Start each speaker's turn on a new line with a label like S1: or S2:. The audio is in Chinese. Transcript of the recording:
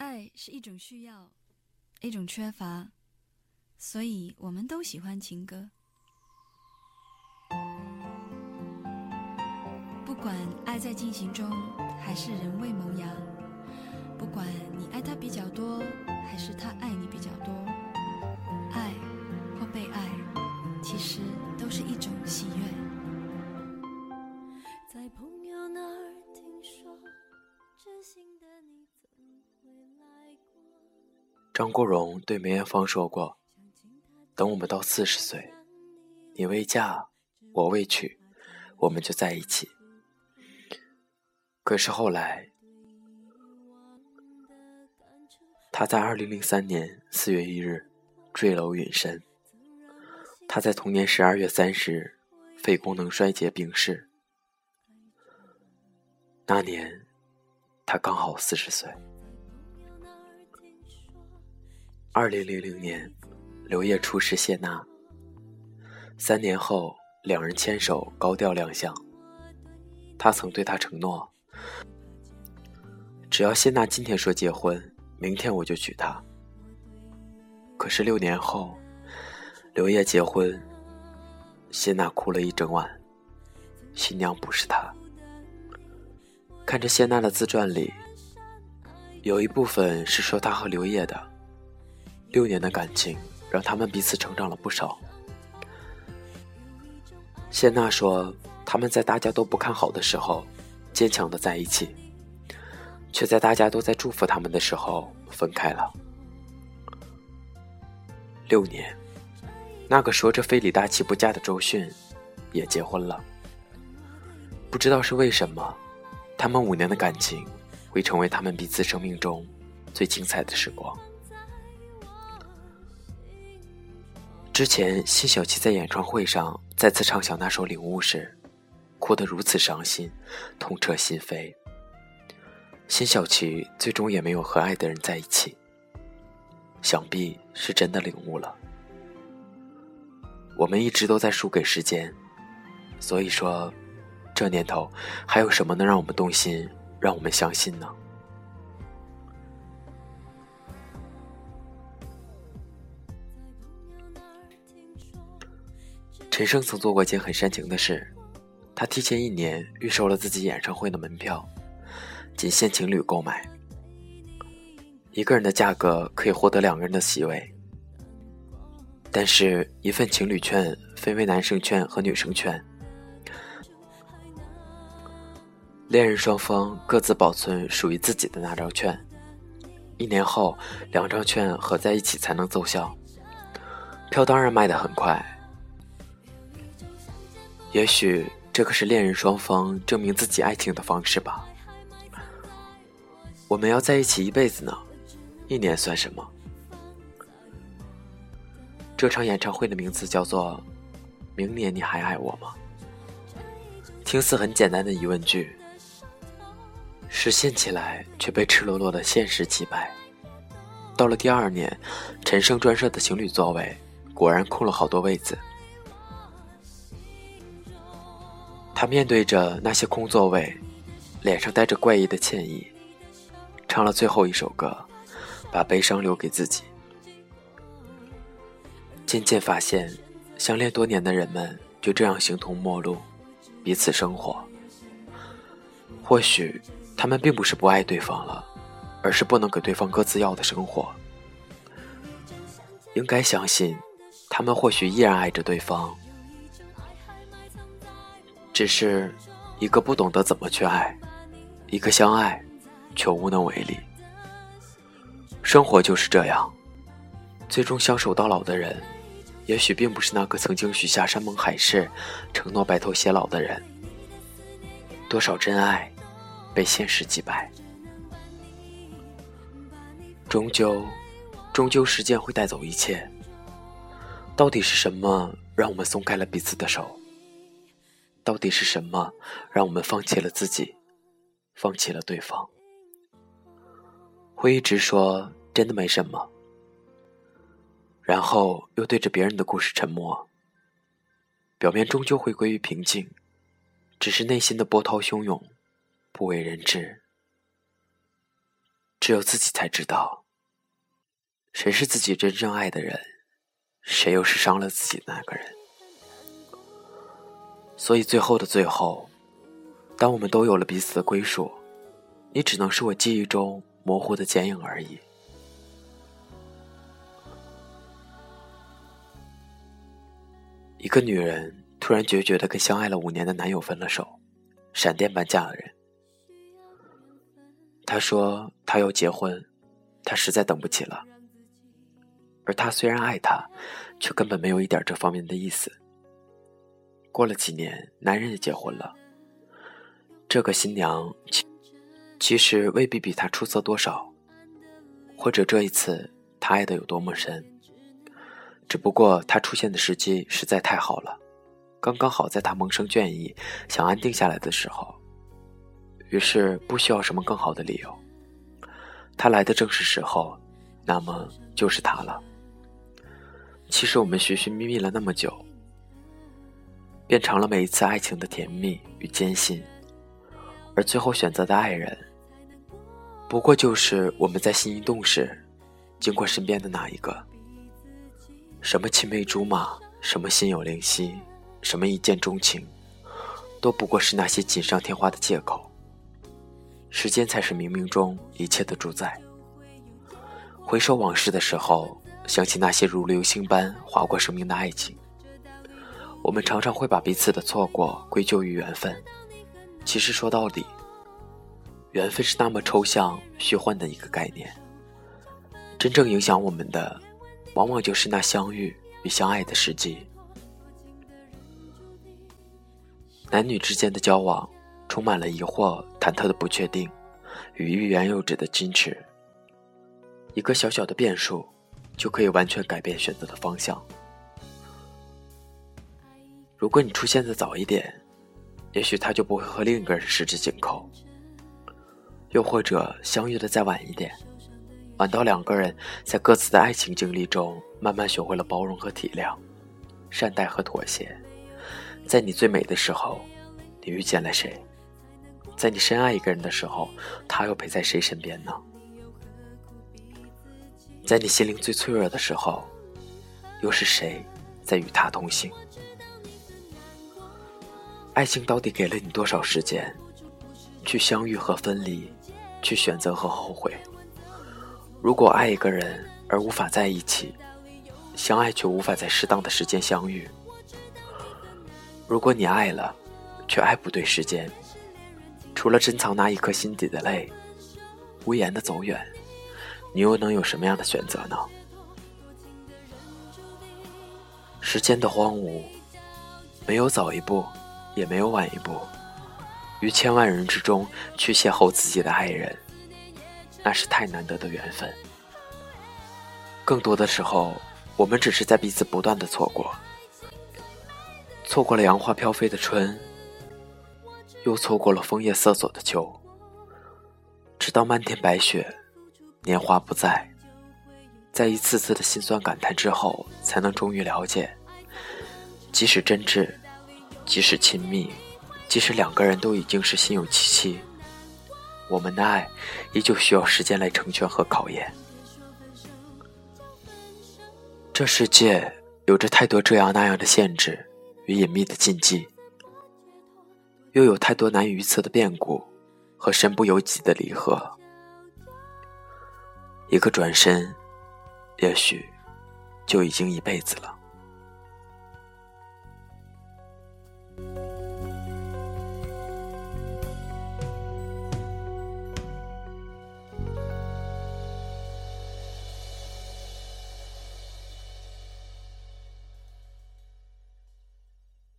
S1: 爱是一种需要，一种缺乏，所以我们都喜欢情歌。不管爱在进行中，还是仍未萌芽；不管你爱他比较多，还是他
S2: 张国荣对梅艳芳说过：“等我们到四十岁，你未嫁，我未娶，我们就在一起。”可是后来，他在二零零三年四月一日坠楼殒身。他在同年十二月三十日肺功能衰竭病逝。那年，他刚好四十岁。二零零零年，刘烨初识谢娜。三年后，两人牵手高调亮相。他曾对她承诺。只要谢娜今天说结婚，明天我就娶她。可是六年后，刘烨结婚，谢娜哭了一整晚，新娘不是她。看着谢娜的自传里，有一部分是说她和刘烨的六年的感情，让他们彼此成长了不少。谢娜说，他们在大家都不看好的时候。坚强的在一起，却在大家都在祝福他们的时候分开了。六年，那个说着非李大齐不嫁的周迅，也结婚了。不知道是为什么，他们五年的感情会成为他们彼此生命中最精彩的时光。之前，辛晓琪在演唱会上再次唱响那首《领悟》时。哭得如此伤心，痛彻心扉。辛晓琪最终也没有和爱的人在一起，想必是真的领悟了。我们一直都在输给时间，所以说，这年头还有什么能让我们动心，让我们相信呢？陈升曾做过一件很煽情的事。他提前一年预售了自己演唱会的门票，仅限情侣购买。一个人的价格可以获得两个人的席位，但是，一份情侣券分为男生券和女生券，恋人双方各自保存属于自己的那张券。一年后，两张券合在一起才能奏效。票当然卖得很快，也许。这可是恋人双方证明自己爱情的方式吧？我们要在一起一辈子呢，一年算什么？这场演唱会的名字叫做《明年你还爱我吗》？听似很简单的疑问句，实现起来却被赤裸裸的现实击败。到了第二年，陈升专设的情侣座位果然空了好多位子。他面对着那些空座位，脸上带着怪异的歉意，唱了最后一首歌，把悲伤留给自己。渐渐发现，相恋多年的人们就这样形同陌路，彼此生活。或许他们并不是不爱对方了，而是不能给对方各自要的生活。应该相信，他们或许依然爱着对方。只是一个不懂得怎么去爱，一个相爱却无能为力。生活就是这样，最终相守到老的人，也许并不是那个曾经许下山盟海誓、承诺白头偕老的人。多少真爱被现实击败，终究，终究时间会带走一切。到底是什么让我们松开了彼此的手？到底是什么让我们放弃了自己，放弃了对方？会一直说真的没什么，然后又对着别人的故事沉默。表面终究会归于平静，只是内心的波涛汹涌，不为人知。只有自己才知道，谁是自己真正爱的人，谁又是伤了自己的那个人。所以最后的最后，当我们都有了彼此的归属，你只能是我记忆中模糊的剪影而已。一个女人突然决绝的跟相爱了五年的男友分了手，闪电般嫁了人。她说她要结婚，她实在等不起了。而他虽然爱她，却根本没有一点这方面的意思。过了几年，男人也结婚了。这个新娘其其实未必比他出色多少，或者这一次他爱的有多么深。只不过他出现的时机实在太好了，刚刚好在他萌生倦意、想安定下来的时候。于是不需要什么更好的理由，他来的正是时候，那么就是他了。其实我们寻寻觅觅了那么久，变成了每一次爱情的甜蜜与艰辛，而最后选择的爱人，不过就是我们在心一动时，经过身边的那一个。什么青梅竹马，什么心有灵犀，什么一见钟情，都不过是那些锦上添花的借口。时间才是冥冥中一切的主宰。回首往事的时候，想起那些如流星般划过生命的爱情，我们常常会把彼此的错过归咎于缘分。其实说到底，缘分是那么抽象虚幻的一个概念，真正影响我们的。往往就是那相遇与相爱的时机。男女之间的交往，充满了疑惑、忐忑的不确定，与欲言又止的矜持。一个小小的变数，就可以完全改变选择的方向。如果你出现的早一点，也许他就不会和另一个人十指紧扣；又或者相遇的再晚一点。晚到两个人在各自的爱情经历中，慢慢学会了包容和体谅，善待和妥协。在你最美的时候，你遇见了谁？在你深爱一个人的时候，他又陪在谁身边呢？在你心灵最脆弱的时候，又是谁在与他同行？爱情到底给了你多少时间，去相遇和分离，去选择和后悔？如果爱一个人而无法在一起，相爱却无法在适当的时间相遇；如果你爱了，却爱不对时间，除了珍藏那一颗心底的泪，无言的走远，你又能有什么样的选择呢？时间的荒芜，没有早一步，也没有晚一步，于千万人之中去邂逅自己的爱人。那是太难得的缘分。更多的时候，我们只是在彼此不断的错过，错过了杨花飘飞的春，又错过了枫叶瑟索的秋。直到漫天白雪，年华不在，在一次次的心酸感叹之后，才能终于了解，即使真挚，即使亲密，即使两个人都已经是心有戚戚。我们的爱依旧需要时间来成全和考验。这世界有着太多这样那样的限制与隐秘的禁忌，又有太多难以预测的变故和身不由己的离合。一个转身，也许就已经一辈子了。